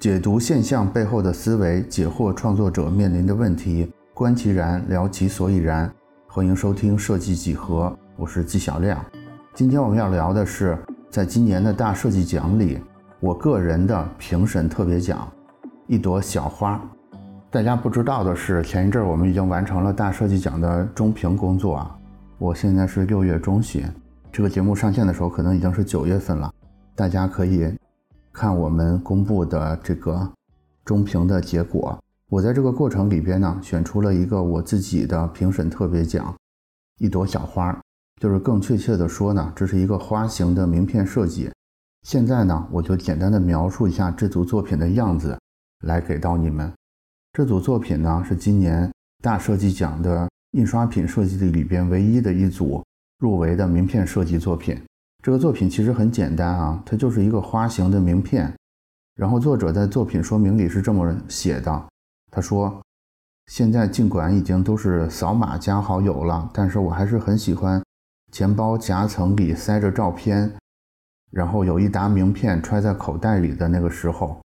解读现象背后的思维，解惑创作者面临的问题，观其然，聊其所以然。欢迎收听设计几何，我是纪晓亮。今天我们要聊的是，在今年的大设计奖里，我个人的评审特别奖——一朵小花。大家不知道的是，前一阵我们已经完成了大设计奖的中评工作啊。我现在是六月中旬，这个节目上线的时候可能已经是九月份了，大家可以。看我们公布的这个中评的结果，我在这个过程里边呢，选出了一个我自己的评审特别奖，一朵小花，就是更确切的说呢，这是一个花形的名片设计。现在呢，我就简单的描述一下这组作品的样子，来给到你们。这组作品呢，是今年大设计奖的印刷品设计的里边唯一的一组入围的名片设计作品。这个作品其实很简单啊，它就是一个花形的名片。然后作者在作品说明里是这么写的：他说，现在尽管已经都是扫码加好友了，但是我还是很喜欢钱包夹层里塞着照片，然后有一沓名片揣在口袋里的那个时候。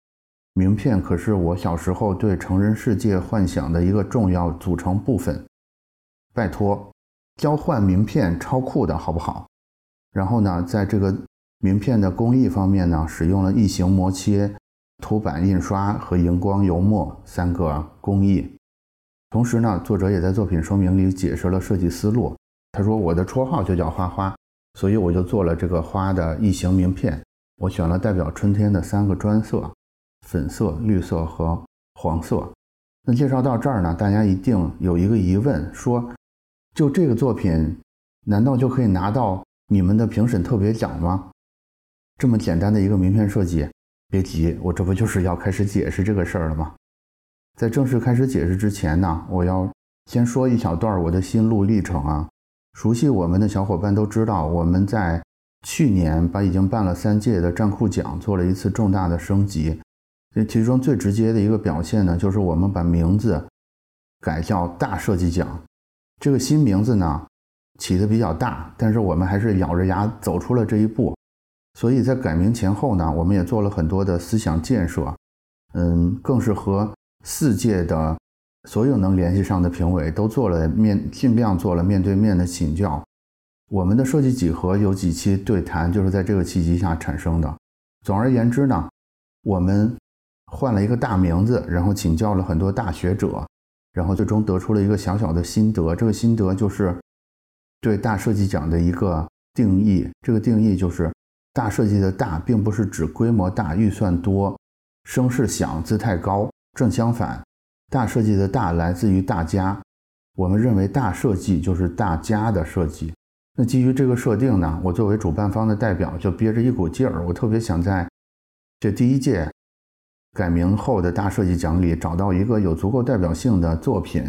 名片可是我小时候对成人世界幻想的一个重要组成部分。拜托，交换名片超酷的好不好？然后呢，在这个名片的工艺方面呢，使用了异形磨切、凸版印刷和荧光油墨三个工艺。同时呢，作者也在作品说明里解释了设计思路。他说：“我的绰号就叫花花，所以我就做了这个花的异形名片。我选了代表春天的三个专色：粉色、绿色和黄色。”那介绍到这儿呢，大家一定有一个疑问：说就这个作品，难道就可以拿到？你们的评审特别奖吗？这么简单的一个名片设计，别急，我这不就是要开始解释这个事儿了吗？在正式开始解释之前呢，我要先说一小段我的心路历程啊。熟悉我们的小伙伴都知道，我们在去年把已经办了三届的战库奖做了一次重大的升级。这其中最直接的一个表现呢，就是我们把名字改叫大设计奖。这个新名字呢。起的比较大，但是我们还是咬着牙走出了这一步。所以在改名前后呢，我们也做了很多的思想建设，嗯，更是和四届的所有能联系上的评委都做了面，尽量做了面对面的请教。我们的设计几何有几期对谈就是在这个契机下产生的。总而言之呢，我们换了一个大名字，然后请教了很多大学者，然后最终得出了一个小小的心得。这个心得就是。对大设计奖的一个定义，这个定义就是大设计的大，并不是指规模大、预算多、声势响、姿态高。正相反，大设计的大来自于大家。我们认为大设计就是大家的设计。那基于这个设定呢，我作为主办方的代表，就憋着一股劲儿，我特别想在这第一届改名后的大设计奖里找到一个有足够代表性的作品，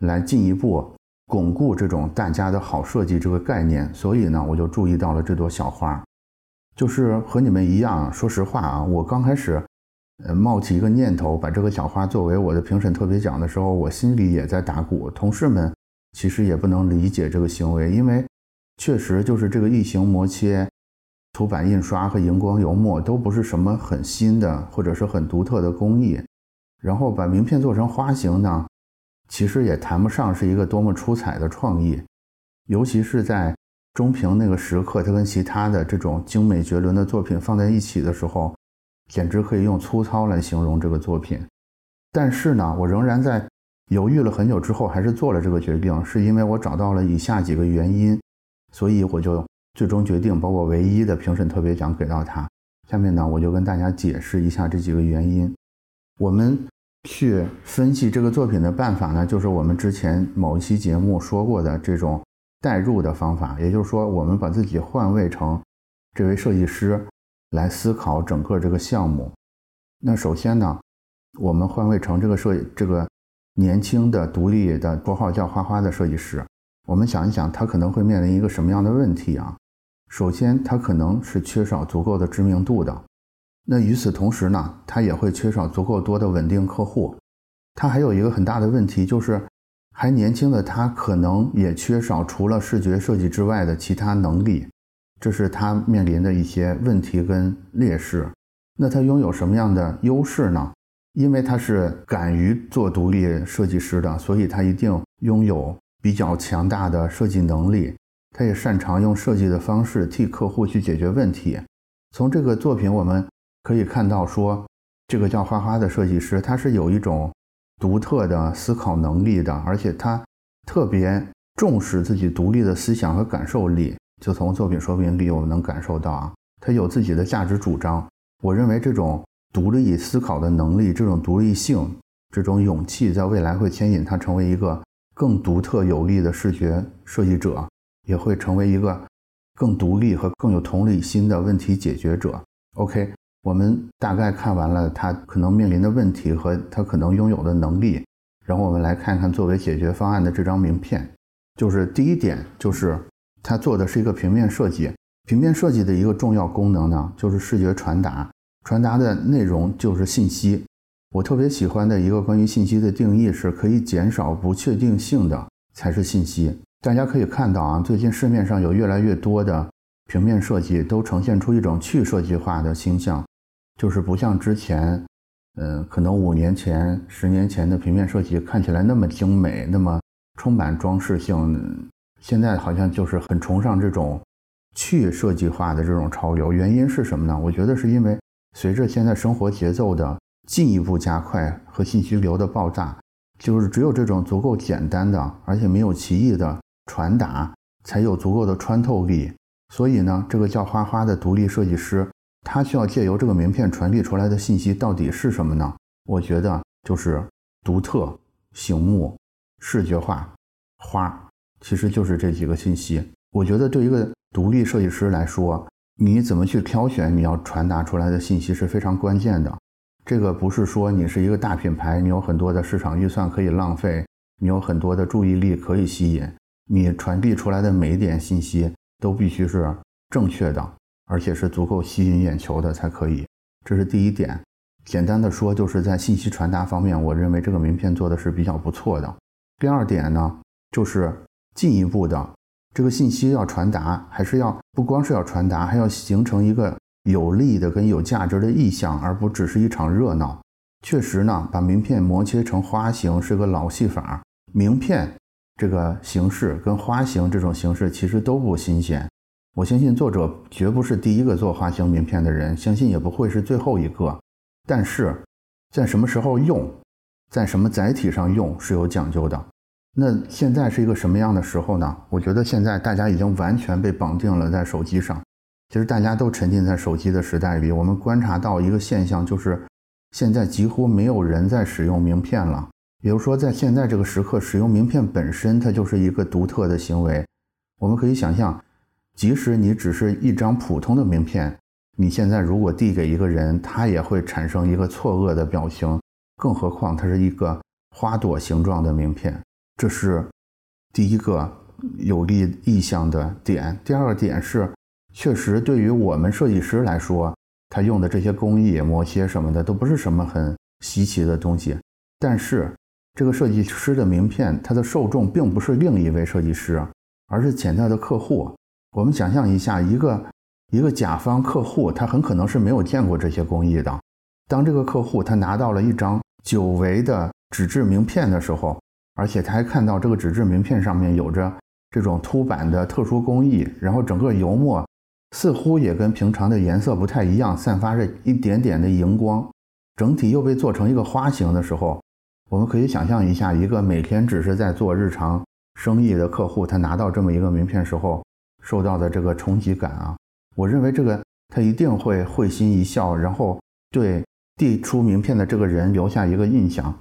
来进一步。巩固这种大家的好设计这个概念，所以呢，我就注意到了这朵小花，就是和你们一样。说实话啊，我刚开始，呃，冒起一个念头，把这个小花作为我的评审特别奖的时候，我心里也在打鼓。同事们其实也不能理解这个行为，因为确实就是这个异形磨切、凸版印刷和荧光油墨都不是什么很新的或者是很独特的工艺，然后把名片做成花形呢。其实也谈不上是一个多么出彩的创意，尤其是在中评那个时刻，他跟其他的这种精美绝伦的作品放在一起的时候，简直可以用粗糙来形容这个作品。但是呢，我仍然在犹豫了很久之后，还是做了这个决定，是因为我找到了以下几个原因，所以我就最终决定把我唯一的评审特别奖给到他。下面呢，我就跟大家解释一下这几个原因。我们。去分析这个作品的办法呢，就是我们之前某一期节目说过的这种代入的方法。也就是说，我们把自己换位成这位设计师来思考整个这个项目。那首先呢，我们换位成这个设这个年轻的独立的绰号叫花花的设计师，我们想一想，他可能会面临一个什么样的问题啊？首先，他可能是缺少足够的知名度的。那与此同时呢，他也会缺少足够多的稳定客户。他还有一个很大的问题，就是还年轻的他可能也缺少除了视觉设计之外的其他能力，这是他面临的一些问题跟劣势。那他拥有什么样的优势呢？因为他是敢于做独立设计师的，所以他一定拥有比较强大的设计能力。他也擅长用设计的方式替客户去解决问题。从这个作品我们可以看到，说这个叫花花的设计师，他是有一种独特的思考能力的，而且他特别重视自己独立的思想和感受力。就从作品说明里，我们能感受到啊，他有自己的价值主张。我认为这种独立思考的能力，这种独立性，这种勇气，在未来会牵引他成为一个更独特有力的视觉设计者，也会成为一个更独立和更有同理心的问题解决者。OK，我们大概看完了他可能面临的问题和他可能拥有的能力，然后我们来看看作为解决方案的这张名片，就是第一点就是。他做的是一个平面设计，平面设计的一个重要功能呢，就是视觉传达，传达的内容就是信息。我特别喜欢的一个关于信息的定义是，可以减少不确定性的才是信息。大家可以看到啊，最近市面上有越来越多的平面设计都呈现出一种去设计化的倾向，就是不像之前，嗯，可能五年前、十年前的平面设计看起来那么精美，那么充满装饰性。现在好像就是很崇尚这种去设计化的这种潮流，原因是什么呢？我觉得是因为随着现在生活节奏的进一步加快和信息流的爆炸，就是只有这种足够简单的，而且没有歧义的传达，才有足够的穿透力。所以呢，这个叫花花的独立设计师，他需要借由这个名片传递出来的信息到底是什么呢？我觉得就是独特、醒目、视觉化、花。其实就是这几个信息。我觉得对一个独立设计师来说，你怎么去挑选你要传达出来的信息是非常关键的。这个不是说你是一个大品牌，你有很多的市场预算可以浪费，你有很多的注意力可以吸引，你传递出来的每一点信息都必须是正确的，而且是足够吸引眼球的才可以。这是第一点。简单的说，就是在信息传达方面，我认为这个名片做的是比较不错的。第二点呢，就是。进一步的，这个信息要传达，还是要不光是要传达，还要形成一个有利的跟有价值的意向，而不只是一场热闹。确实呢，把名片磨切成花形是个老戏法。名片这个形式跟花形这种形式其实都不新鲜。我相信作者绝不是第一个做花形名片的人，相信也不会是最后一个。但是在什么时候用，在什么载体上用是有讲究的。那现在是一个什么样的时候呢？我觉得现在大家已经完全被绑定了在手机上。其实大家都沉浸在手机的时代里。我们观察到一个现象，就是现在几乎没有人在使用名片了。比如说，在现在这个时刻，使用名片本身它就是一个独特的行为。我们可以想象，即使你只是一张普通的名片，你现在如果递给一个人，他也会产生一个错愕的表情。更何况它是一个花朵形状的名片。这是第一个有利意向的点。第二个点是，确实对于我们设计师来说，他用的这些工艺、磨切什么的都不是什么很稀奇的东西。但是，这个设计师的名片，它的受众并不是另一位设计师，而是潜在的客户。我们想象一下，一个一个甲方客户，他很可能是没有见过这些工艺的。当这个客户他拿到了一张久违的纸质名片的时候，而且他还看到这个纸质名片上面有着这种凸版的特殊工艺，然后整个油墨似乎也跟平常的颜色不太一样，散发着一点点的荧光，整体又被做成一个花形的时候，我们可以想象一下，一个每天只是在做日常生意的客户，他拿到这么一个名片时候受到的这个冲击感啊，我认为这个他一定会会心一笑，然后对递出名片的这个人留下一个印象。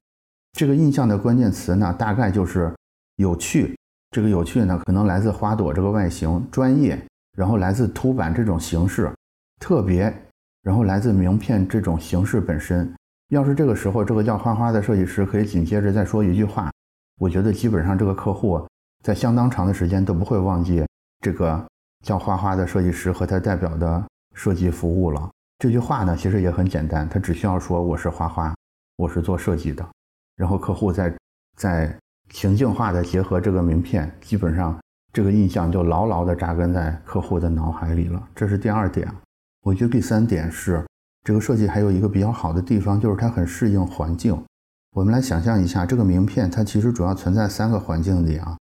这个印象的关键词呢，大概就是有趣。这个有趣呢，可能来自花朵这个外形专业，然后来自凸版这种形式特别，然后来自名片这种形式本身。要是这个时候这个叫花花的设计师可以紧接着再说一句话，我觉得基本上这个客户在相当长的时间都不会忘记这个叫花花的设计师和他代表的设计服务了。这句话呢，其实也很简单，他只需要说我是花花，我是做设计的。然后客户再再情境化的结合这个名片，基本上这个印象就牢牢的扎根在客户的脑海里了。这是第二点。我觉得第三点是这个设计还有一个比较好的地方，就是它很适应环境。我们来想象一下，这个名片它其实主要存在三个环境里啊。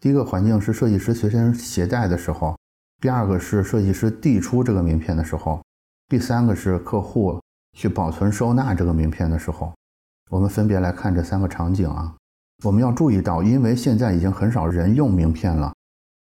第一个环境是设计师随身携带的时候，第二个是设计师递出这个名片的时候，第三个是客户去保存收纳这个名片的时候。我们分别来看这三个场景啊。我们要注意到，因为现在已经很少人用名片了，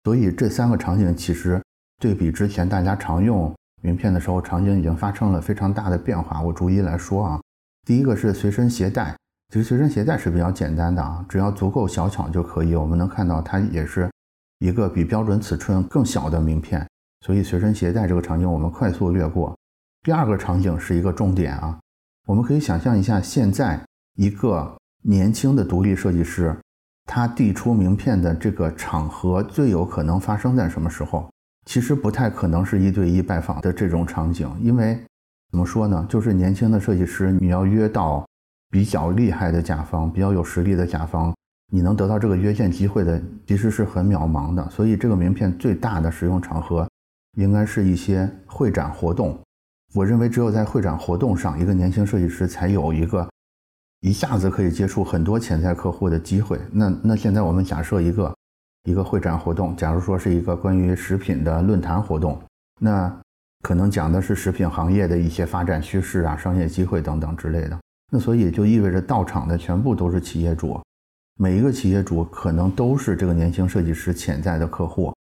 所以这三个场景其实对比之前大家常用名片的时候，场景已经发生了非常大的变化。我逐一来说啊。第一个是随身携带。其实随身携带是比较简单的啊，只要足够小巧就可以。我们能看到它也是一个比标准尺寸更小的名片，所以随身携带这个场景我们快速略过。第二个场景是一个重点啊，我们可以想象一下，现在一个年轻的独立设计师，他递出名片的这个场合最有可能发生在什么时候？其实不太可能是一对一拜访的这种场景，因为怎么说呢？就是年轻的设计师，你要约到。比较厉害的甲方，比较有实力的甲方，你能得到这个约见机会的，其实是很渺茫的。所以这个名片最大的使用场合，应该是一些会展活动。我认为只有在会展活动上，一个年轻设计师才有一个一下子可以接触很多潜在客户的机会。那那现在我们假设一个一个会展活动，假如说是一个关于食品的论坛活动，那可能讲的是食品行业的一些发展趋势啊、商业机会等等之类的。那所以也就意味着到场的全部都是企业主，每一个企业主可能都是这个年轻设计师潜在的客户。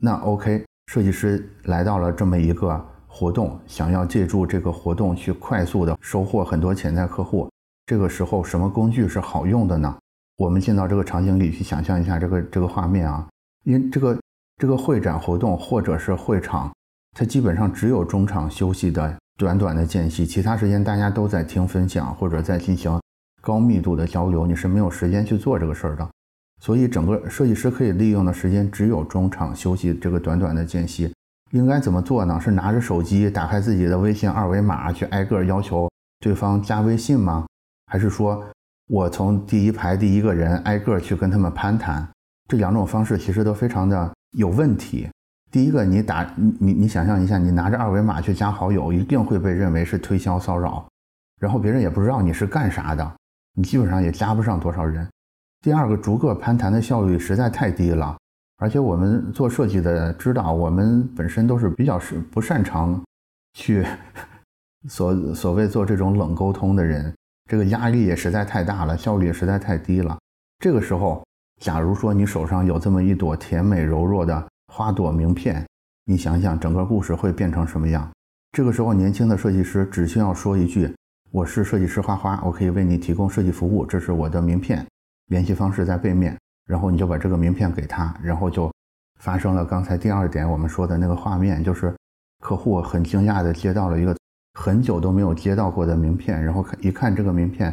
那 OK，设计师来到了这么一个活动，想要借助这个活动去快速的收获很多潜在客户。这个时候什么工具是好用的呢？我们进到这个场景里去想象一下这个这个画面啊，因为这个这个会展活动或者是会场，它基本上只有中场休息的。短短的间隙，其他时间大家都在听分享或者在进行高密度的交流，你是没有时间去做这个事儿的。所以，整个设计师可以利用的时间只有中场休息这个短短的间隙。应该怎么做呢？是拿着手机打开自己的微信二维码去挨个要求对方加微信吗？还是说我从第一排第一个人挨个去跟他们攀谈？这两种方式其实都非常的有问题。第一个，你打你你你想象一下，你拿着二维码去加好友，一定会被认为是推销骚扰，然后别人也不知道你是干啥的，你基本上也加不上多少人。第二个，逐个攀谈的效率实在太低了，而且我们做设计的知道，我们本身都是比较是不擅长去所所谓做这种冷沟通的人，这个压力也实在太大了，效率也实在太低了。这个时候，假如说你手上有这么一朵甜美柔弱的。花朵名片，你想想整个故事会变成什么样？这个时候，年轻的设计师只需要说一句：“我是设计师花花，我可以为你提供设计服务，这是我的名片，联系方式在背面。”然后你就把这个名片给他，然后就发生了刚才第二点我们说的那个画面，就是客户很惊讶的接到了一个很久都没有接到过的名片，然后看一看这个名片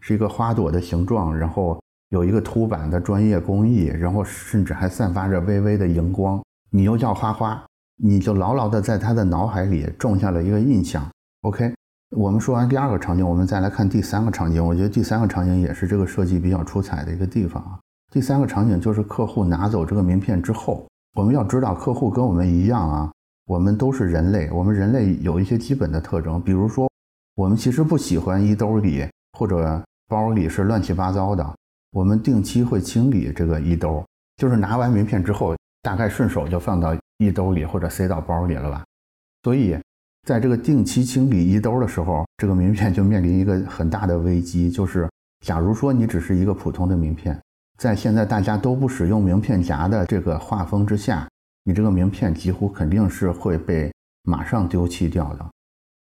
是一个花朵的形状，然后。有一个凸版的专业工艺，然后甚至还散发着微微的荧光。你又叫花花，你就牢牢的在他的脑海里种下了一个印象。OK，我们说完第二个场景，我们再来看第三个场景。我觉得第三个场景也是这个设计比较出彩的一个地方啊。第三个场景就是客户拿走这个名片之后，我们要知道客户跟我们一样啊，我们都是人类，我们人类有一些基本的特征，比如说我们其实不喜欢衣兜里或者包里是乱七八糟的。我们定期会清理这个衣兜，就是拿完名片之后，大概顺手就放到衣兜里或者塞到包里了吧。所以，在这个定期清理衣兜的时候，这个名片就面临一个很大的危机，就是假如说你只是一个普通的名片，在现在大家都不使用名片夹的这个画风之下，你这个名片几乎肯定是会被马上丢弃掉的。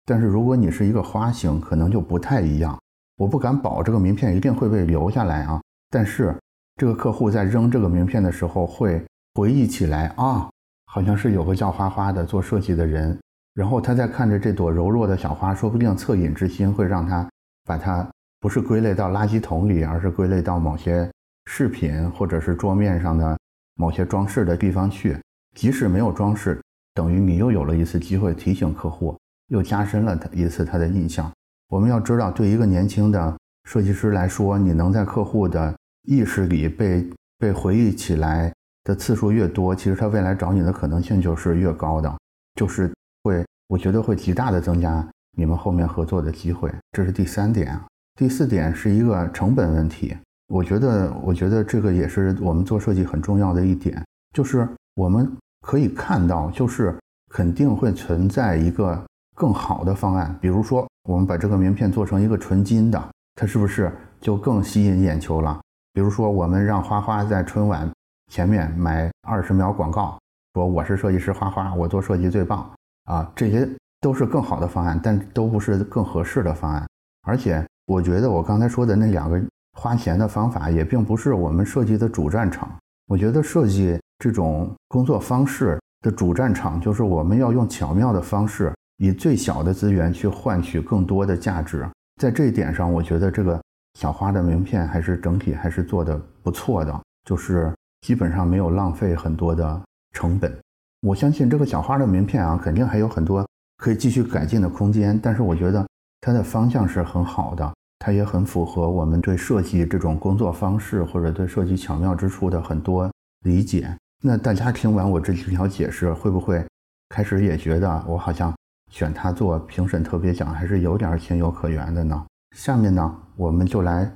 但是如果你是一个花型，可能就不太一样。我不敢保这个名片一定会被留下来啊。但是，这个客户在扔这个名片的时候，会回忆起来啊，好像是有个叫花花的做设计的人，然后他在看着这朵柔弱的小花，说不定恻隐之心会让他把它不是归类到垃圾桶里，而是归类到某些饰品或者是桌面上的某些装饰的地方去。即使没有装饰，等于你又有了一次机会提醒客户，又加深了他一次他的印象。我们要知道，对一个年轻的。设计师来说，你能在客户的意识里被被回忆起来的次数越多，其实他未来找你的可能性就是越高的，就是会，我觉得会极大的增加你们后面合作的机会。这是第三点。第四点是一个成本问题。我觉得，我觉得这个也是我们做设计很重要的一点，就是我们可以看到，就是肯定会存在一个更好的方案。比如说，我们把这个名片做成一个纯金的，它是不是就更吸引眼球了？比如说，我们让花花在春晚前面买二十秒广告，说我是设计师花花，我做设计最棒啊，这些都是更好的方案，但都不是更合适的方案。而且，我觉得我刚才说的那两个。花钱的方法也并不是我们设计的主战场。我觉得设计这种工作方式的主战场，就是我们要用巧妙的方式，以最小的资源去换取更多的价值。在这一点上，我觉得这个小花的名片还是整体还是做的不错的，就是基本上没有浪费很多的成本。我相信这个小花的名片啊，肯定还有很多可以继续改进的空间，但是我觉得它的方向是很好的。它也很符合我们对设计这种工作方式或者对设计巧妙之处的很多理解。那大家听完我这几条解释，会不会开始也觉得我好像选他做评审特别奖还是有点情有可原的呢？下面呢，我们就来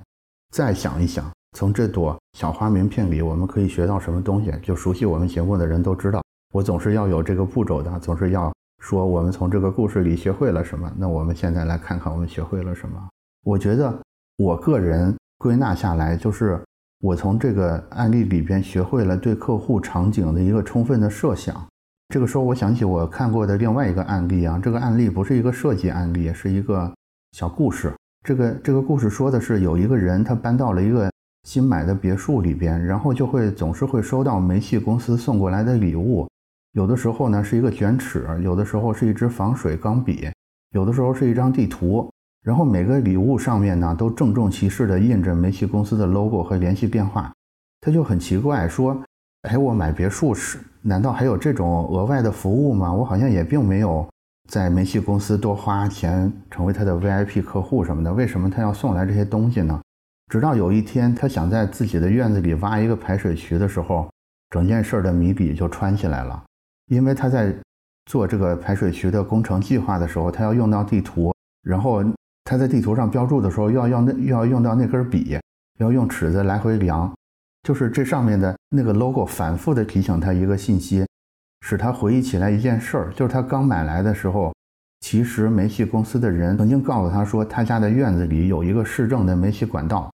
再想一想，从这朵小花名片里我们可以学到什么东西？就熟悉我们节目的人都知道，我总是要有这个步骤的，总是要说我们从这个故事里学会了什么。那我们现在来看看我们学会了什么。我觉得，我个人归纳下来，就是我从这个案例里边学会了对客户场景的一个充分的设想。这个时候，我想起我看过的另外一个案例啊，这个案例不是一个设计案例，是一个小故事。这个这个故事说的是，有一个人他搬到了一个新买的别墅里边，然后就会总是会收到煤气公司送过来的礼物，有的时候呢是一个卷尺，有的时候是一支防水钢笔，有的时候是一张地图。然后每个礼物上面呢，都郑重其事地印着煤气公司的 logo 和联系电话。他就很奇怪，说：“哎，我买别墅时，难道还有这种额外的服务吗？我好像也并没有在煤气公司多花钱成为他的 VIP 客户什么的，为什么他要送来这些东西呢？”直到有一天，他想在自己的院子里挖一个排水渠的时候，整件事的谜底就穿起来了。因为他在做这个排水渠的工程计划的时候，他要用到地图，然后。他在地图上标注的时候，要要那又要用到那根笔，要用尺子来回量，就是这上面的那个 logo 反复的提醒他一个信息，使他回忆起来一件事儿，就是他刚买来的时候，其实煤气公司的人曾经告诉他说，他家的院子里有一个市政的煤气管道，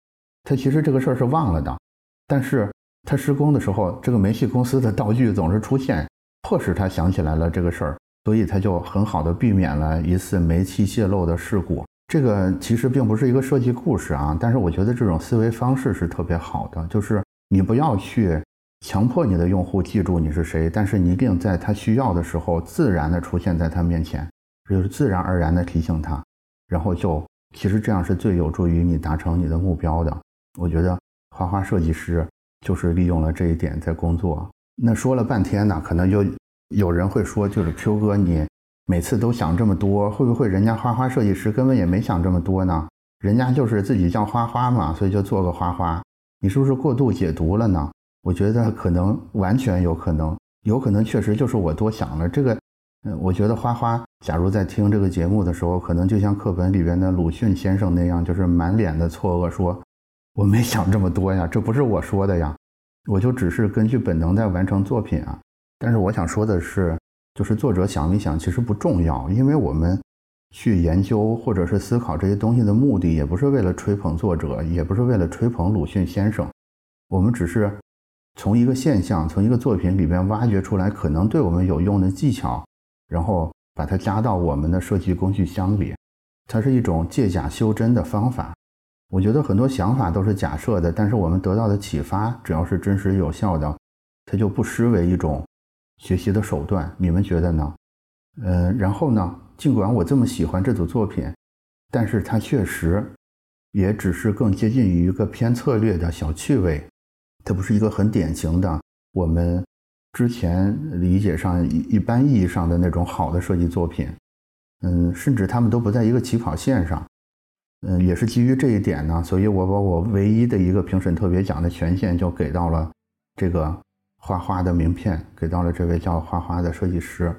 他其实这个事儿是忘了的，但是他施工的时候，这个煤气公司的道具总是出现，迫使他想起来了这个事儿，所以他就很好的避免了一次煤气泄漏的事故。这个其实并不是一个设计故事啊，但是我觉得这种思维方式是特别好的，就是你不要去强迫你的用户记住你是谁，但是你一定在他需要的时候自然的出现在他面前，就是自然而然的提醒他，然后就其实这样是最有助于你达成你的目标的。我觉得花花设计师就是利用了这一点在工作。那说了半天呢，可能就有人会说，就是 Q 哥你。每次都想这么多，会不会人家花花设计师根本也没想这么多呢？人家就是自己叫花花嘛，所以就做个花花。你是不是过度解读了呢？我觉得可能完全有可能，有可能确实就是我多想了。这个，嗯，我觉得花花假如在听这个节目的时候，可能就像课本里边的鲁迅先生那样，就是满脸的错愕，说我没想这么多呀，这不是我说的呀，我就只是根据本能在完成作品啊。但是我想说的是。就是作者想没想其实不重要，因为我们去研究或者是思考这些东西的目的，也不是为了吹捧作者，也不是为了吹捧鲁迅先生，我们只是从一个现象、从一个作品里边挖掘出来可能对我们有用的技巧，然后把它加到我们的设计工具箱里，它是一种借假修真的方法。我觉得很多想法都是假设的，但是我们得到的启发只要是真实有效的，它就不失为一种。学习的手段，你们觉得呢？嗯，然后呢？尽管我这么喜欢这组作品，但是它确实也只是更接近于一个偏策略的小趣味，它不是一个很典型的我们之前理解上一一般意义上的那种好的设计作品。嗯，甚至他们都不在一个起跑线上。嗯，也是基于这一点呢，所以我把我唯一的一个评审特别奖的权限就给到了这个。花花的名片给到了这位叫花花的设计师，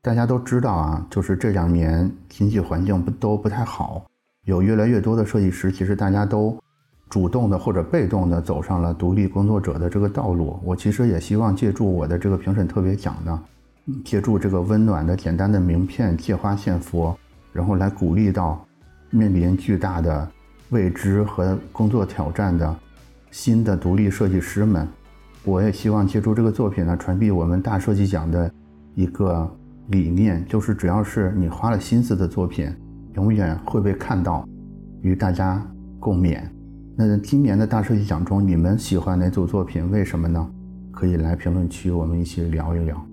大家都知道啊，就是这两年经济环境不都不太好，有越来越多的设计师，其实大家都主动的或者被动的走上了独立工作者的这个道路。我其实也希望借助我的这个评审特别奖呢，借助这个温暖的简单的名片，借花献佛，然后来鼓励到面临巨大的未知和工作挑战的新的独立设计师们。我也希望借助这个作品呢，传递我们大设计奖的一个。理念就是，只要是你花了心思的作品，永远会被看到，与大家共勉。那今年的大设计奖中，你们喜欢哪组作品？为什么呢？可以来评论区，我们一起聊一聊。